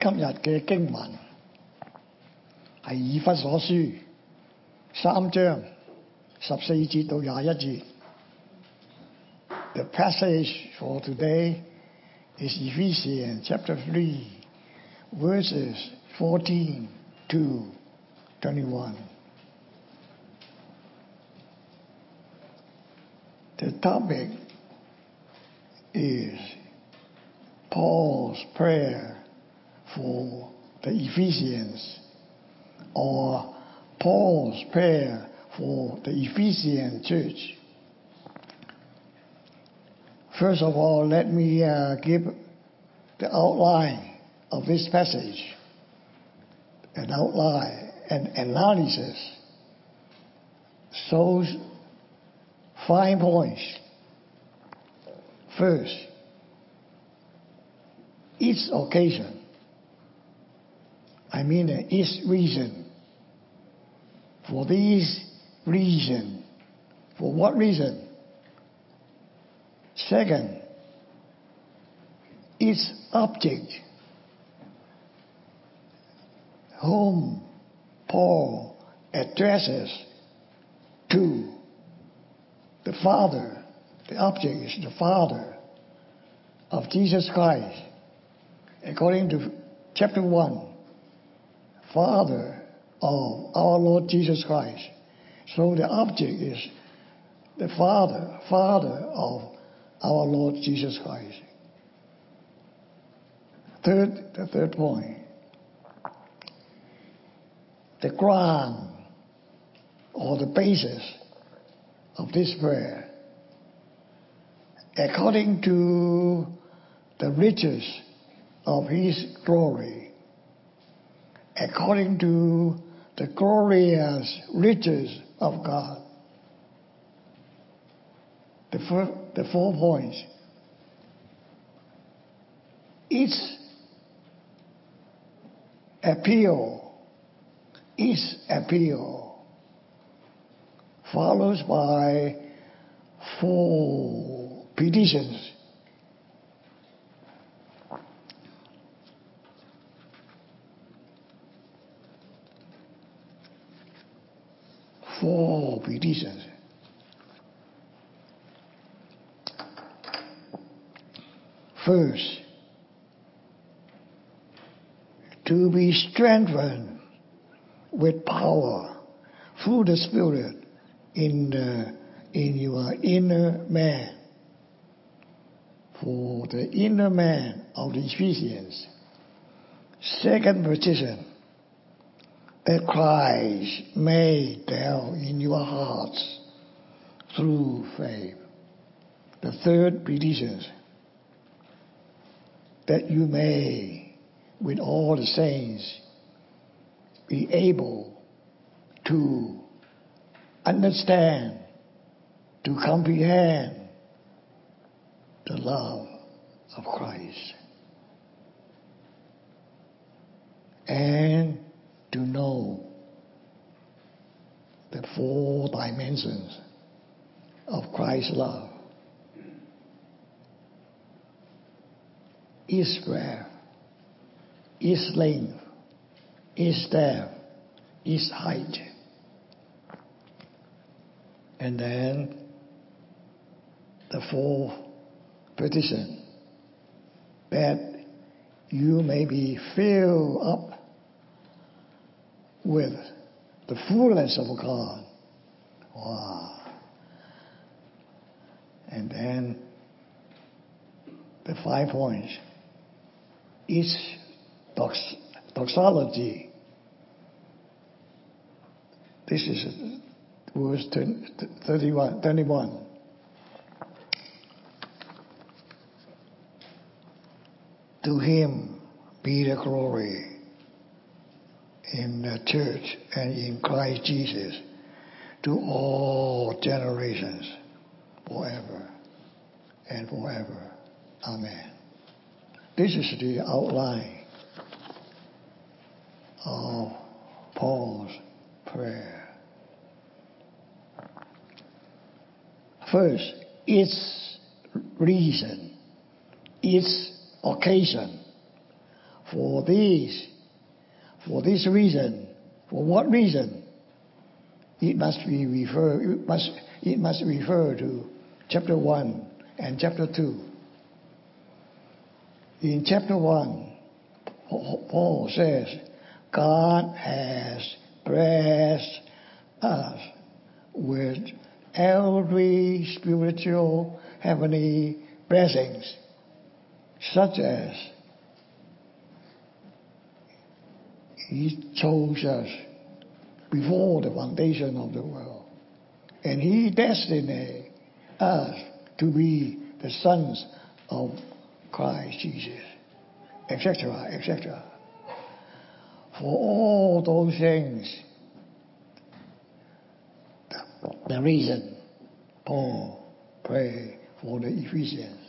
今日嘅经文系以弗所书三章十四节到廿一节。The passage for today is Ephesians chapter 3, verses 14 to 21. The topic is Paul's prayer for the Ephesians or Paul's prayer for the Ephesian church. First of all, let me uh, give the outline of this passage, an outline, an analysis. So, five points. First, each occasion, I mean uh, each reason. For this reason, for what reason? Second, its object, whom Paul addresses to the Father. The object is the Father of Jesus Christ. According to chapter 1, Father of our Lord Jesus Christ. So the object is the Father, Father of our Lord Jesus Christ. Third, the third point, the ground or the basis of this prayer, according to the riches of His glory, according to the glorious riches of God. The, four, the four points. Each appeal, each appeal follows by four petitions. Four petitions. First, to be strengthened with power through the Spirit in, the, in your inner man. For the inner man of the Ephesians. Second petition, that Christ may dwell in your hearts through faith. The third petition, that you may, with all the saints, be able to understand, to comprehend the love of Christ, and to know the four dimensions of Christ's love. is breadth, His length, is depth, His height. And then the fourth petition that you may be filled up with the fullness of God. Wow. And then the five points. Each dox- doxology. This is verse 31. 31. To him be the glory in the church and in Christ Jesus to all generations forever and forever. Amen. This is the outline of Paul's prayer. First, its reason, its occasion For this, for this reason, for what reason? It must be refer it must it must refer to chapter one and chapter two. In chapter one, Paul says, God has blessed us with every spiritual heavenly blessings, such as He chose us before the foundation of the world. And He destined us to be the sons of Christ Jesus, etc., etc. For all those things, the reason Paul prayed for the Ephesians.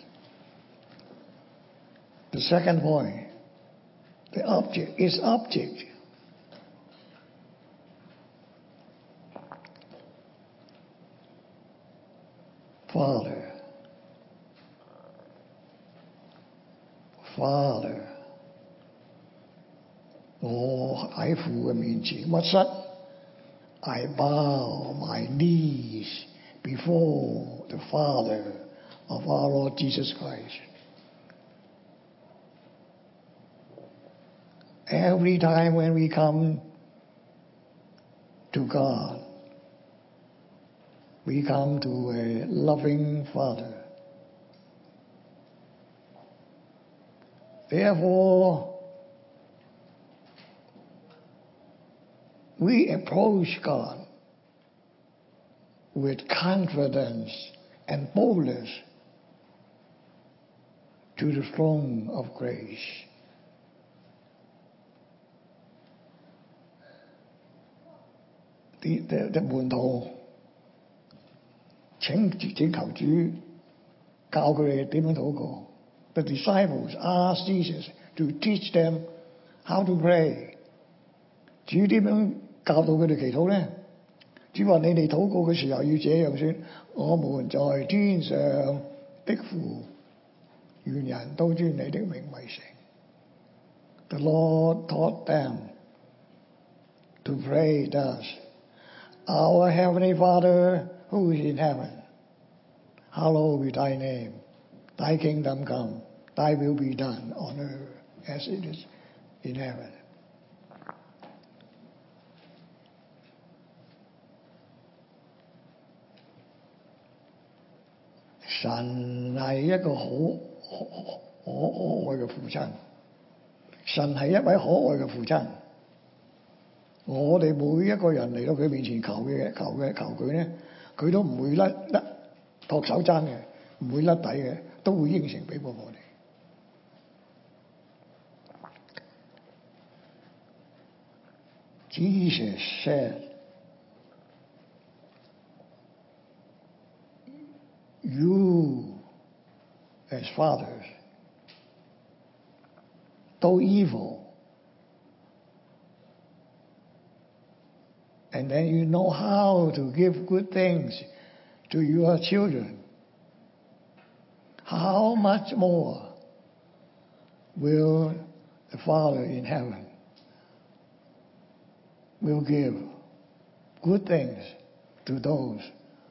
The second point, the object, its object. Father, Father, Oh, uitvoer means he. What's that? I bow my knees before the Father of our Lord Jesus Christ. Every time when we come to God, we come to a loving Father. Therefore, we approach God with confidence and boldness to the throne of grace. The, the, the 請請求主教佢哋點樣禱告。The disciples asked Jesus to teach them how to pray。主點樣教導佢哋祈禱咧？主話：你哋禱告嘅時候要這樣説：我們在天上的父，願人都尊你的名為聖。The Lord taught them to pray thus. Our Heavenly Father who is in heaven, hallowed be thy name. Thy kingdom come, thy will be done on earth as it is in heaven. 神係一個好可可可愛嘅父親，神係一位可愛嘅父親。我哋每一個人嚟到佢面前求嘅求嘅求佢咧， 佢都唔會甩甩托手踭嘅，唔會甩底嘅，都會應承俾過我哋。Jesus said, "You, as fathers, though evil." and then you know how to give good things to your children, how much more will the Father in heaven will give good things to those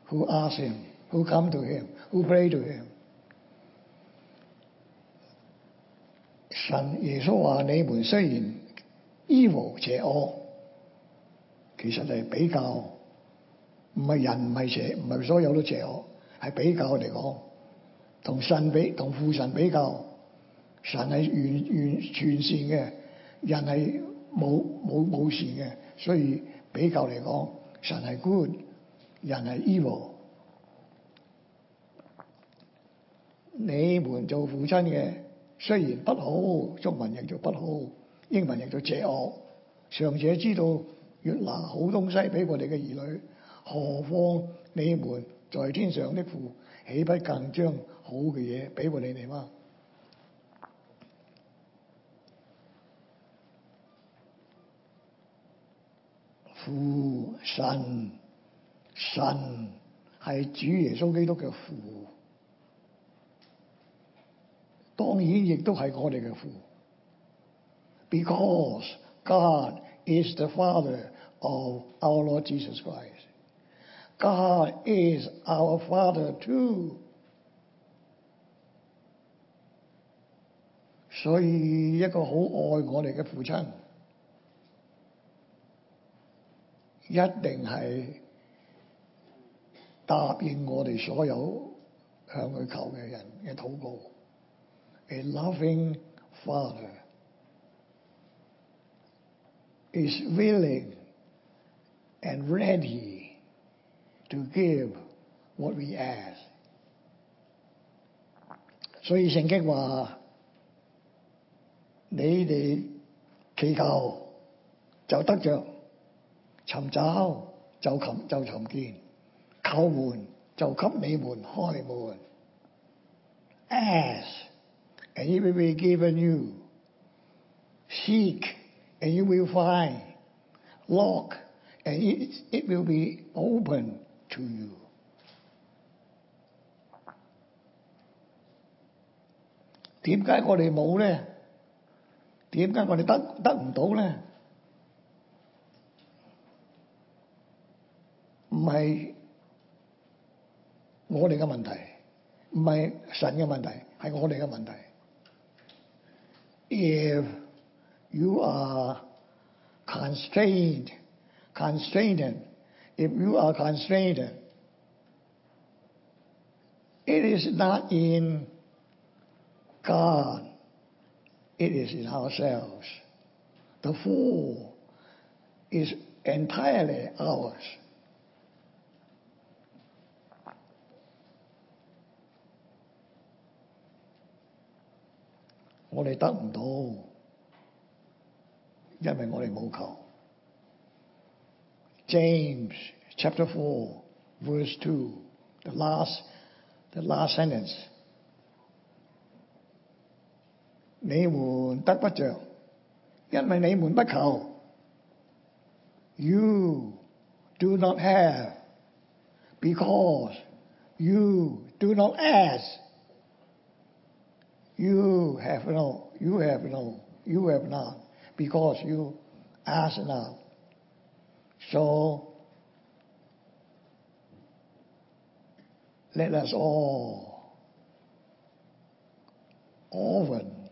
who ask Him, who come to Him, who pray to Him. 神耶稣话：你们虽然 evil 邪恶。 其實係比較，唔係人唔係邪，唔係所有都邪惡，係比較嚟講，同神比，同父神比較，神係完完全善嘅，人係冇冇冇善嘅，所以比較嚟講，神係 good，人係 evil。你們做父親嘅，雖然不好，中文譯做不好，英文譯做邪惡，尚且知道。 越拿好東西俾我哋嘅兒女，何況你們在天上的父，豈不更將好嘅嘢俾過你哋嗎？父神神係主耶穌基督嘅父，當然亦都係我哋嘅父。 because God is the Father of our Lord Jesus Christ. God is our Father too. 所以一个好爱我哋嘅父亲，一定系答应我哋所有向佢求嘅人嘅祷告。A loving father is willing and ready to give what we ask。所以圣经话。你哋祈求就得着，寻找就寻就寻见，叩门就给你们开门。Ask and it will be given you. Seek and you will find. Lock and it, it will be open to you. 点解我哋冇咧？点解我哋得得唔到咧？唔系我哋嘅问题，唔系神嘅问题，系我哋嘅问题。If you are constrained, constrained, if you are constrained, it is not in God. It is in ourselves. The fall is entirely ours. 我哋得唔到， 因为我哋冇求。James chapter four, verse two, the last, the last sentence. 你们得不着，因为你们不求。You do not have because you do not ask. You have no, you have no, you have not because you ask not. So let us all often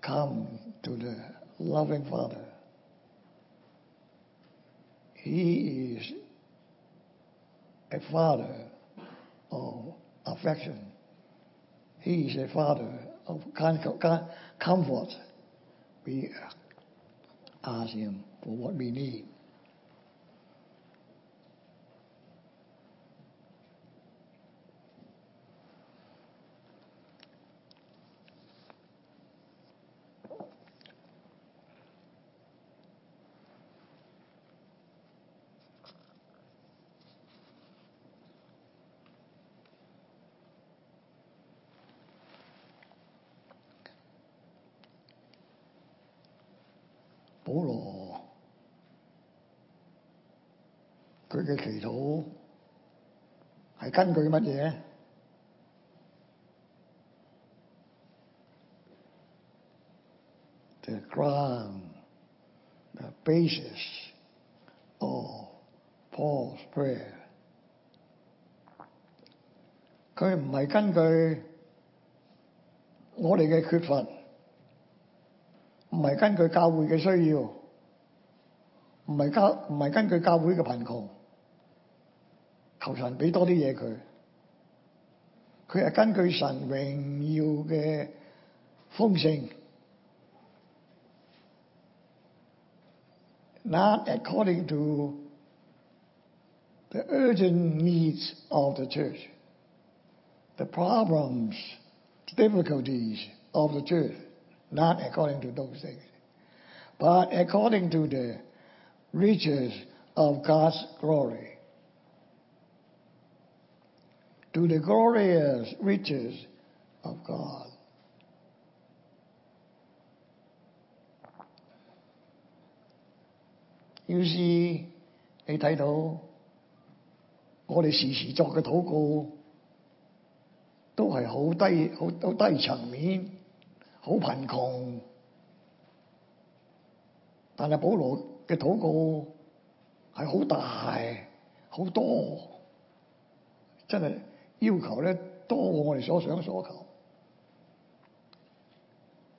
come to the loving Father. He is a Father of affection. He is a Father of comfort. We uh, ask Him for what we need. 根據乜嘢？The ground, the basis of Paul's prayer，佢唔係根據我哋嘅缺乏。唔係根據教會嘅需要，唔係教唔係根據教會嘅貧窮， 求神俾多啲嘢佢。佢系根据神荣耀嘅丰盛，not according to the urgent needs of the church, the problems, the difficulties of the church. not according to those things, but according to the riches of God's glory. To the glorious riches of God. 於是你睇到我哋時時作嘅禱告，都係好低、好好低層面。好貧窮， 但係保羅嘅禱告係好大好多，真係 要求咧多过我哋所想所求。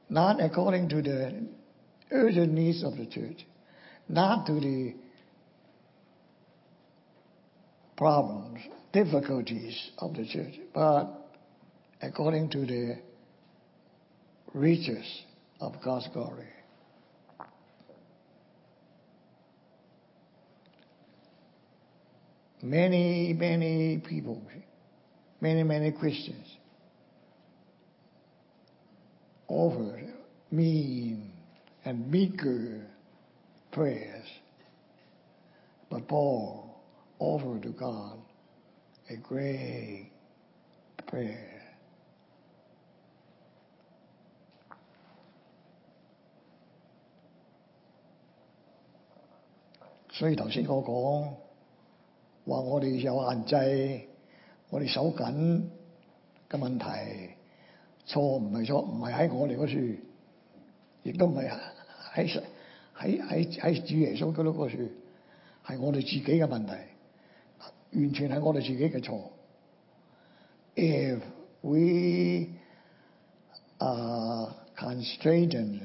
Not according to the urgent needs of the church, not to the problems, difficulties of the church, but according to the riches of God's glory. Many, many people, many, many Christians offer mean and meager prayers, but Paul offered to God a great prayer. 所以头先我讲话，我哋有限制， 我哋守緊嘅問題，錯唔係錯，唔係喺我哋嗰處，亦都唔係喺喺喺喺主耶穌嗰度嗰處，係我哋自己嘅問題，完全係我哋自己嘅錯。If we are constrained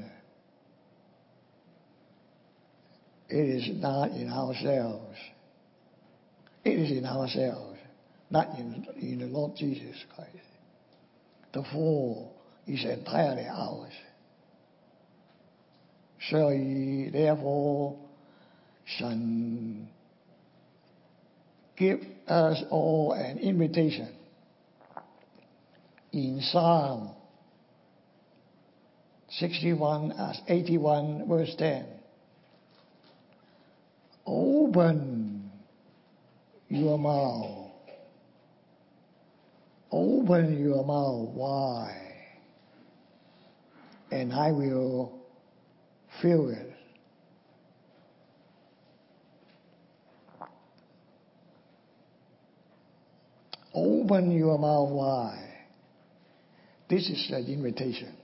It is not in ourselves. It is in ourselves, not in, in the Lord Jesus Christ. The fall is entirely ours. So therefore, Son, give us all an invitation in Psalm 61 as 81 verse 10. Open your mouth. Open your mouth wide, and I will fill it. Open your mouth wide. This is the invitation.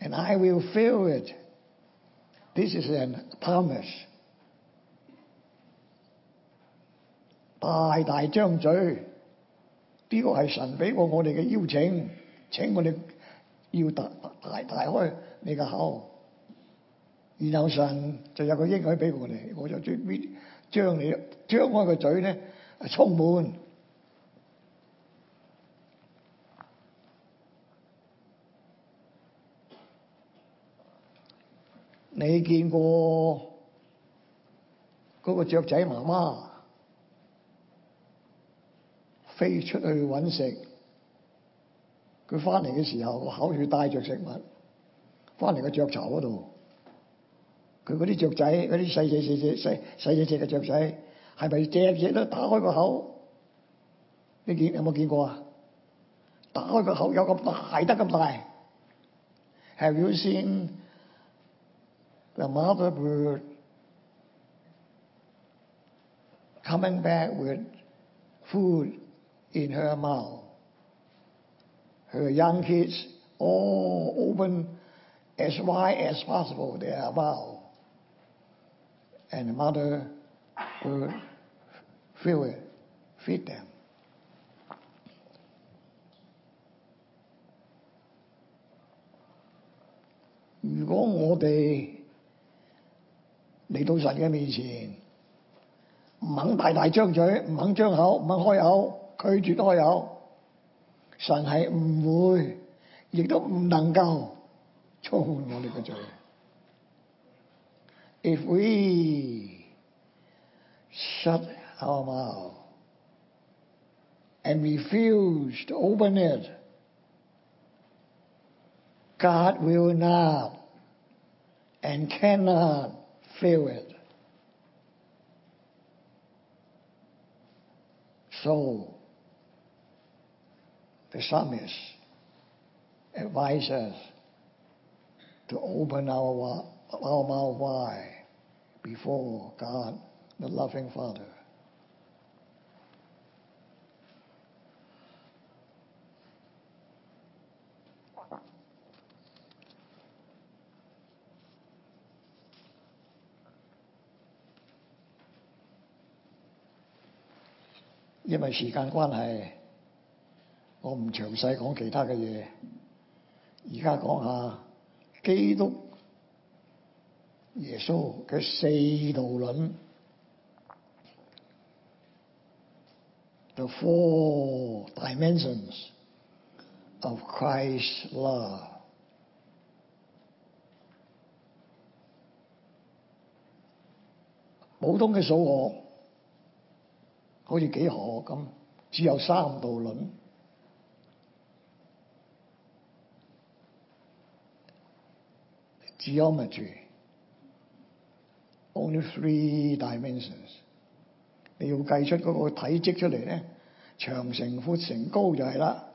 And I will fill it. This is a promise. By thy 呢個係神俾過我哋嘅邀請，請我哋要大大大開你嘅口，然後神就有個應許俾我哋，我就將將你張開個嘴咧充滿。你見過嗰個雀仔媽媽 飛出去揾食，佢翻嚟嘅時候個口處帶着食物，翻嚟個雀巢嗰度，佢嗰啲雀仔嗰啲細細細細細細隻嘅雀仔，係咪隻隻都打開個口？你見有冇見過啊？打開個口有咁大得咁大？Have you seen the mother bird coming back with food in her mouth. Her young kids all open as wide as possible their mouth. And the mother would fill it, feed them. 如果我哋嚟到神嘅面前，唔肯大大张嘴，唔肯张口，唔肯开口， 拒绝开口，神系唔会，亦都唔能够充满我哋嘅嘴。If we shut our mouth and refuse to open it, God will not and cannot fill it. So, the psalmist advises us to open our, our wide before God, the loving Father. 因為時間關係。我唔詳細講其他嘅嘢，而家講下基督耶穌嘅四道論，the four dimensions of Christ's love。普通嘅數學好似幾何咁，只有三道論。 Geometry only three dimensions。你要計出嗰個體積出嚟咧，長乘闊乘高就係啦。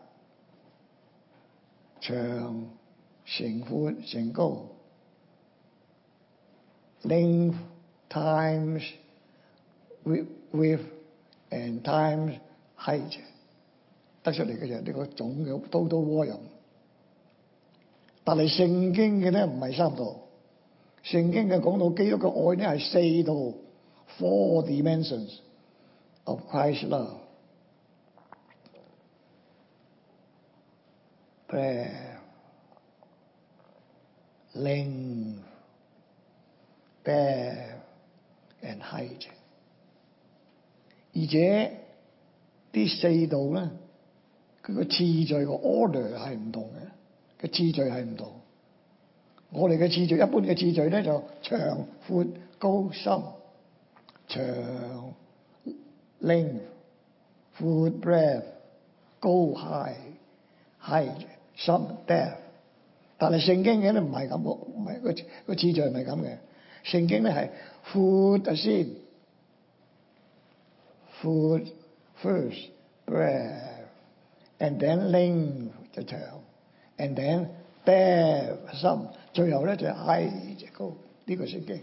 長乘闊乘高，length times width and times height，得出嚟嘅就係呢個總嘅 total volume。 但係聖經嘅咧唔係三道，聖經嘅講到基督嘅愛咧係四道，four dimensions of Christ's love。breadth、length、depth and height。而且呢四道咧，佢個次序個 order 係唔同嘅。 嘅次序係唔同，我哋嘅次序一般嘅次序咧就長、闊、高、深，長、length、闊、breadth、高、high、height、深、depth。但係聖經嘅咧唔係咁，唔係個個次序唔係咁嘅。聖經咧係闊先，闊 first breadth and then length 就長。 and then depth 深，最后咧就系 height 就高，呢个圣经。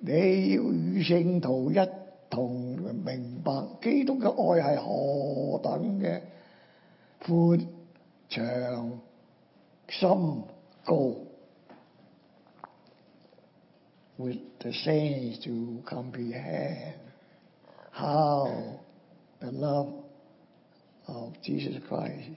你要与圣徒一同明白基督嘅爱系何等嘅阔、长、深、高。With the saints to comprehend how the love of Jesus Christ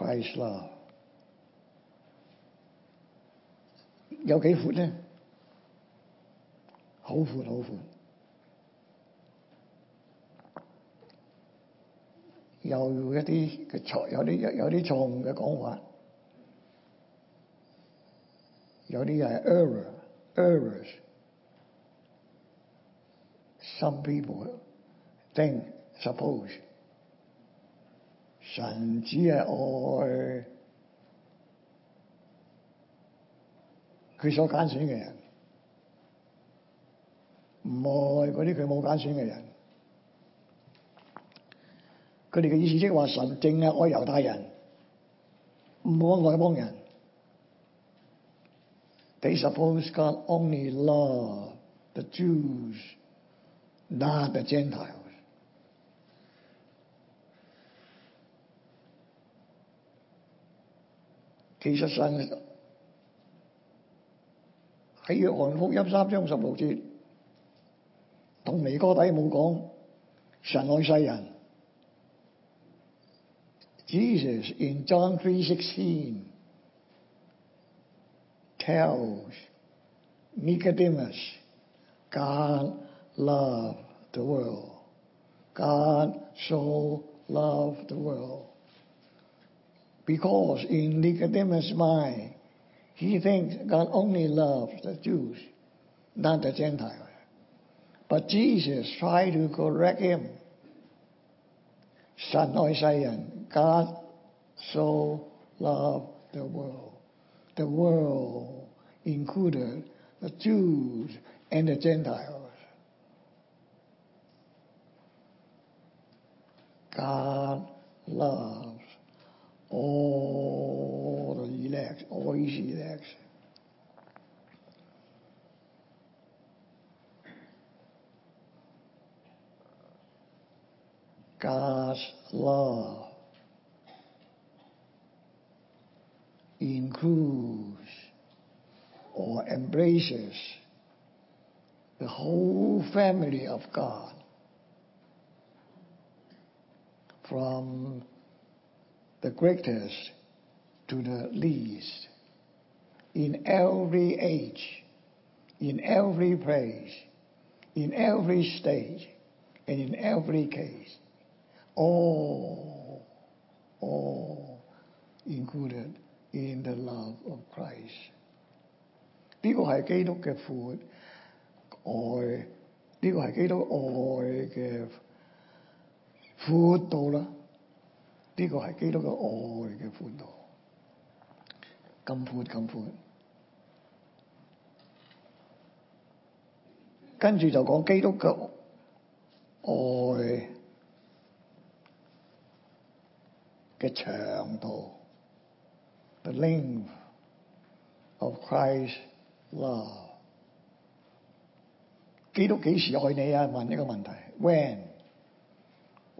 of Christ's love 有幾闊咧？好闊好闊，有一啲嘅錯，有啲有有啲錯誤嘅講法，有啲係 error errors。Some people think suppose 神只係愛佢所揀選嘅人，唔愛嗰啲佢冇揀選嘅人。佢哋嘅意思即係話神淨係愛猶太人，唔愛外邦人。They suppose God only love the Jews, not the Gentiles。 其实神喺约翰福音三章十六节，同尼哥底冇讲神爱世人。Jesus in John three sixteen tells Nicodemus God loved the world. God so loved the world. because in Nicodemus' mind, he thinks God only loves the Jews, not the Gentiles. But Jesus tried to correct him. Son of Isaiah, God so loved the world. The world included the Jews and the Gentiles. God loved all the elect, all elect. God's love includes or embraces the whole family of God from the greatest to the least in every age, in every place, in every stage, and in every case. All, all included in the love of Christ。呢个系基督嘅阔爱，呢个系基督爱嘅阔度啦。 呢個係基督嘅愛嘅寬度，咁闊咁闊。跟住就講基督嘅愛嘅長度，the length of Christ love。基督幾時愛你啊？問一個問題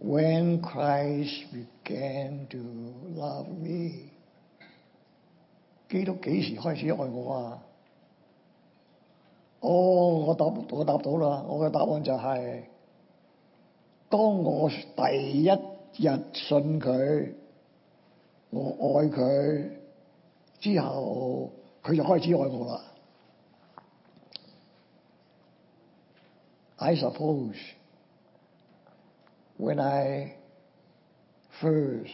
，when？when Christ began to love me，基督幾時開始愛我啊？哦，我答我答到啦，我嘅答案就係、是，當我第一日信佢，我愛佢之後，佢就開始愛我啦。I suppose。 when I first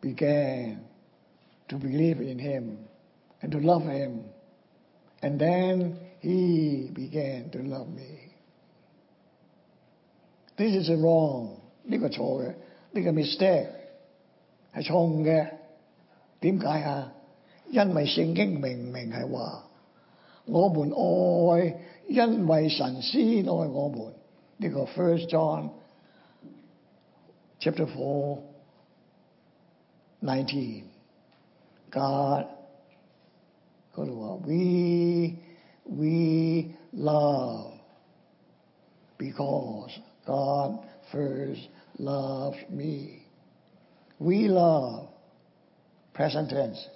began to believe in Him and to love Him, and then He began to love me. This is wrong，呢个错嘅，呢个 mistake 系错误嘅。点解啊？因为圣经明明系话，我们爱，因为神先爱我们。 you go First John chapter 4, 19. God, go to what? We, we love because God first loves me. We love, present tense,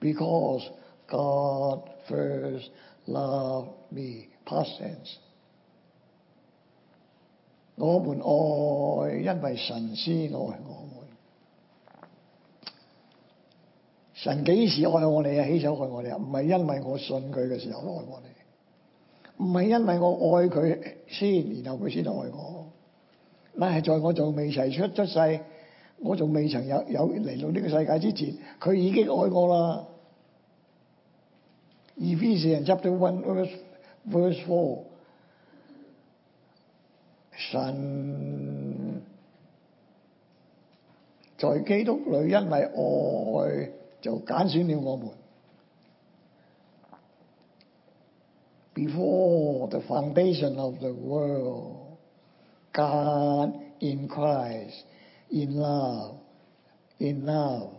because God first loved me, past tense. 我們愛，因為神先愛我們。神幾時愛我哋啊？起手愛我哋啊？唔係因為我信佢嘅時候愛我哋，唔係因為我愛佢先，然後佢先愛我。但係在我仲未齊出出世，我仲未曾有有嚟到呢個世界之前，佢已經愛我啦。Ephesians chapter one verse verse four。 神在基督里因为爱就拣选了我们。Before the foundation of the world, God in Christ, in love, in love,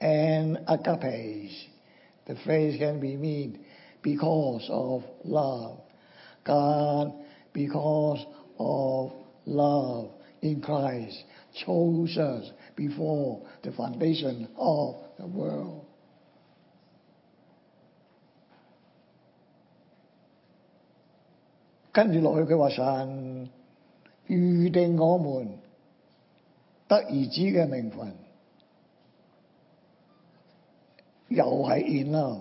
and agape. The phrase can be mean because of love. God, because of love in Christ chose us before the foundation of the world. 跟住落去，佢话神预定我们得儿子嘅名分，又系 in love，God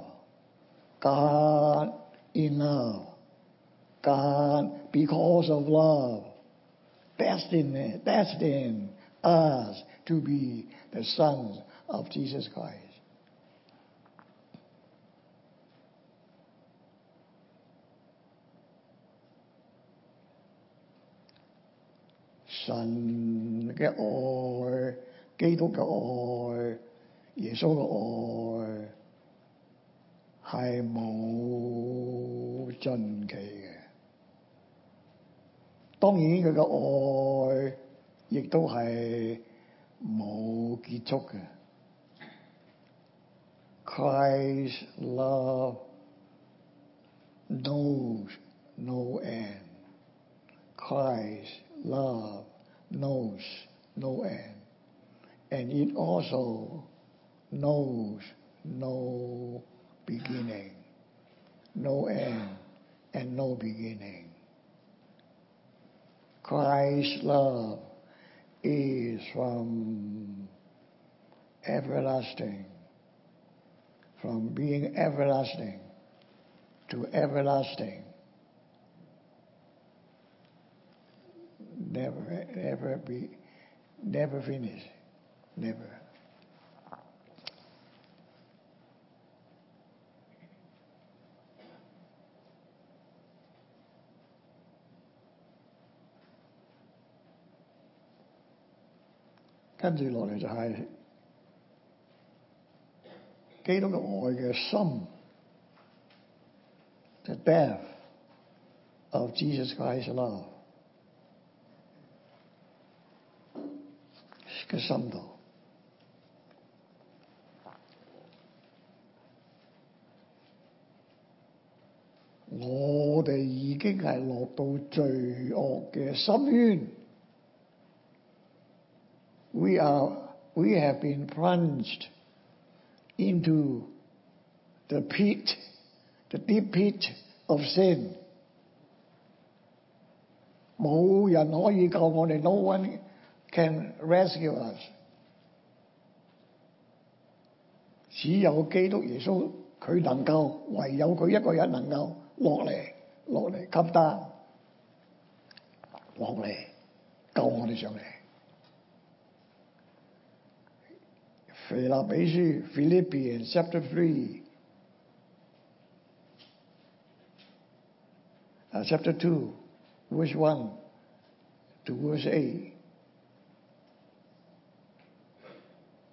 in love。 God, because of love, destined, destined us to be the sons of Jesus Christ. 神嘅爱，基督嘅爱，耶稣嘅爱系冇尽期嘅。 当然佢嘅爱亦都系冇结束嘅。Christ's love knows no end. Christ's love knows no end. And it also knows no beginning. No end and no beginning. Christ's love is from everlasting, from being everlasting to everlasting. Never, never be, never finish, never. 跟住落嚟就係基督嘅愛嘅心，the depth of Jesus Christ's love 嘅深度。我哋已經係落到罪惡嘅深淵。 we are we have been plunged into the pit, the deep pit of sin. 冇人可以救我哋，no one can rescue us。只有基督耶稣佢能够，唯有佢一个人能够落嚟，落嚟吸单，落嚟救我哋上嚟。 Philippi, Philippians chapter 3, uh, chapter 2, verse 1 to verse 8.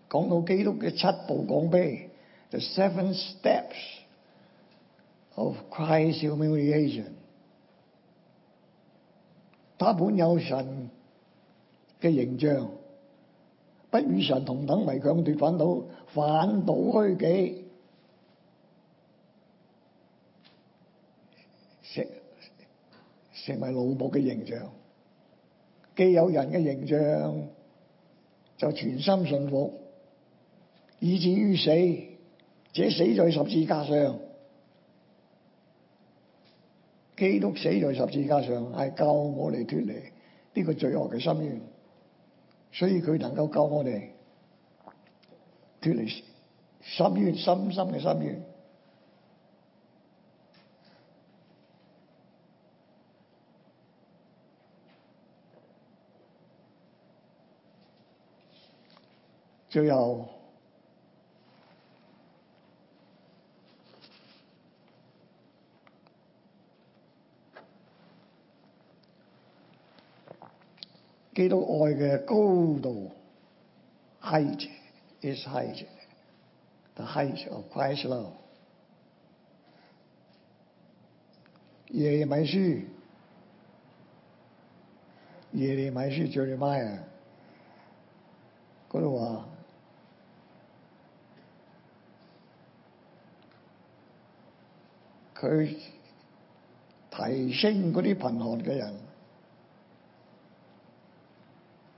講到基督嘅七步降卑，the seven steps of Christ's humiliation。他本有神嘅形象。不與神同等為強奪，反倒反倒虛己，成成為奴僕嘅形象。既有人嘅形象，就全心順服，以至於死，這死在十字架上。基督死在十字架上，係救我哋脫離呢個罪惡嘅深淵。 所以佢能夠救我哋脫離深淵，深深嘅深淵。最後， 基督愛嘅高度，height is height，the height of Christ's love。耶利米書，耶利米書 Jeremiah 嗰度話，佢提升嗰啲貧寒嘅人。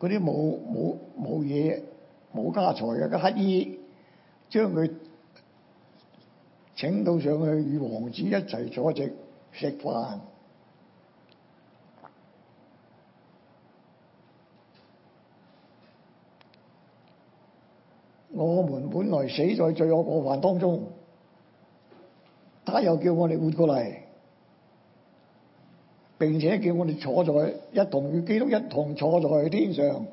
嗰啲冇冇冇嘢冇家財嘅乞衣，將佢請到上去與王子一齊坐席食飯。我們本來死在罪惡過犯當中，他又叫我哋活過嚟。 並且叫我哋坐在一同與基督一同坐在天上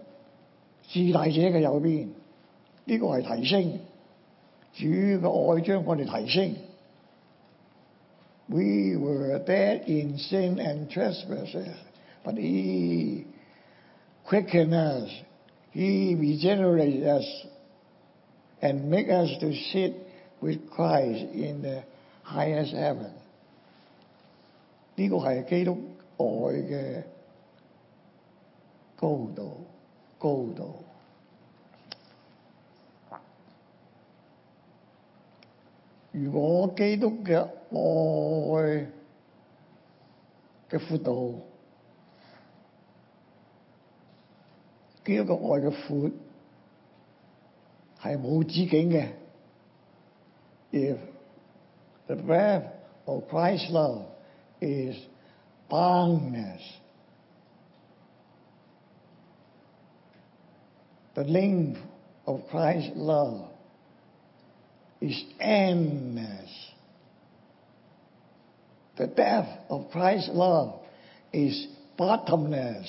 至大者嘅右邊，呢、這個係提升，主嘅愛將我哋提升。We were dead in sin and trespasses, but He quickened us, He regenerated us, and make us to sit with Christ in the highest heaven。呢個係基督 愛嘅 高度，高度。如果基督嘅愛嘅闊度，基督嘅愛嘅闊係冇止境嘅。If the breadth of Christ's love is boundless, the length of Christ's love is endless. The depth of Christ's love is bottomless.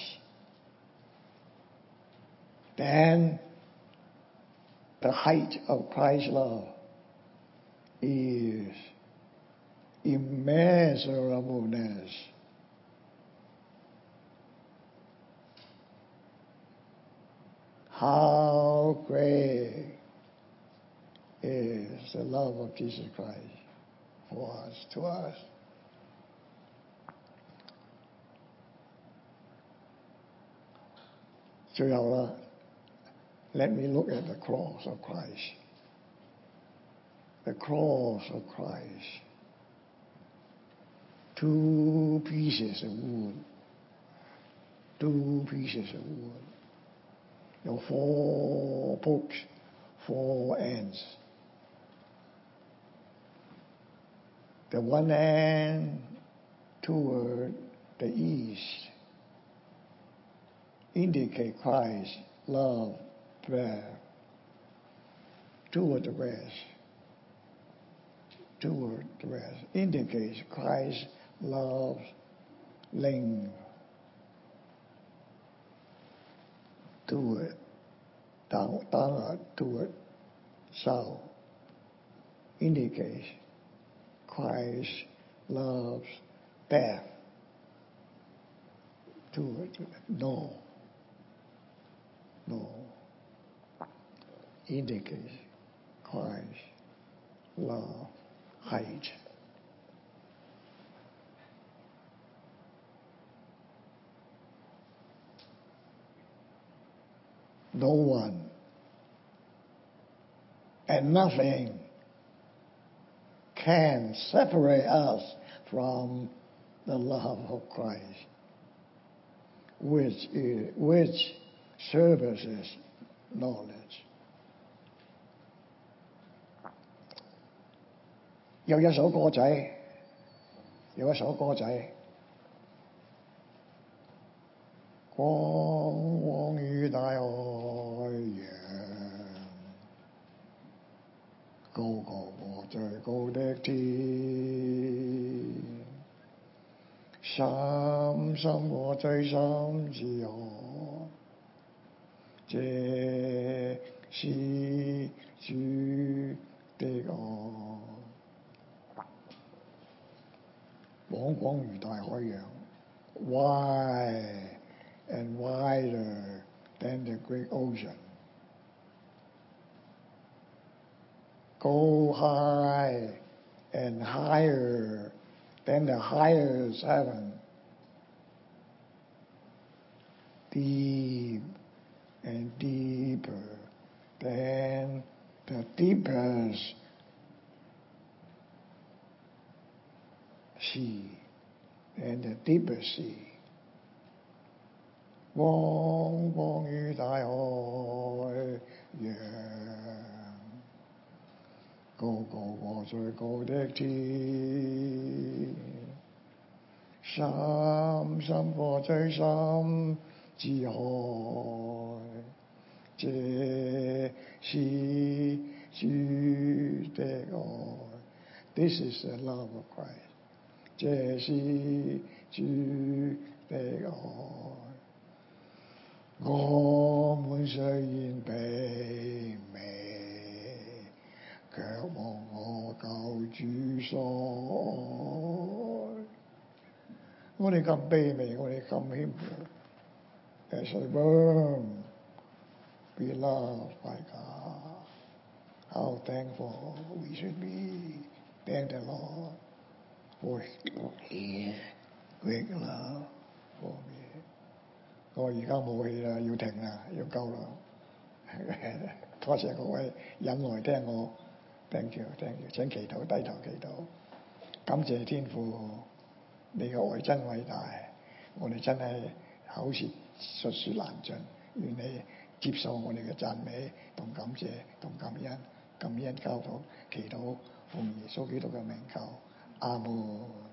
Then the height of Christ's love is immeasurableness. How great is the love of Jesus Christ for us, to us. So Yahweh, let me look at the cross of Christ. The cross of Christ. Two pieces of wood. Two pieces of wood. Your four pokes, four ends. The one end toward the east indicate Christ's love prayer toward the west. Toward the west indicates Christ's love length toward down, downward toward south indicates Christ loves death toward no no indicates Christ love height no one and nothing can separate us from the love of Christ, which is, which services knowledge. 有一首歌仔，有一首歌仔，光 深深過最深之海，這是主的愛。廣廣如大海洋 than the highest heaven. Deep and deeper than the deepest sea and the deepest sea. 汪汪于大海洋， ကိုကိုဘောဆွဲကိုတဲ့တီရှမ်ရှမ်ဘောချေရှမ်ကြည်ဟောကျေရှိရှိတဲ့ကော This is the love of Christ ကျေရှိရှိတဲ့ကော God me卻蒙我救主所愛。我哋咁卑微，我哋咁謙卑。As a worm, be loved by God. How thankful we should be. Thank the Lord for His great love for me. 我而家冇氣啦，要停啦，要夠啦。多謝各位忍耐聽我 ，thank you，thank you，請祈禱，低頭祈禱，感謝天父，你嘅愛真偉大，我哋真係口舌述說難盡，願你接受我哋嘅讚美同感謝同感恩，感恩交託祈禱奉耶穌基督嘅名求，阿門。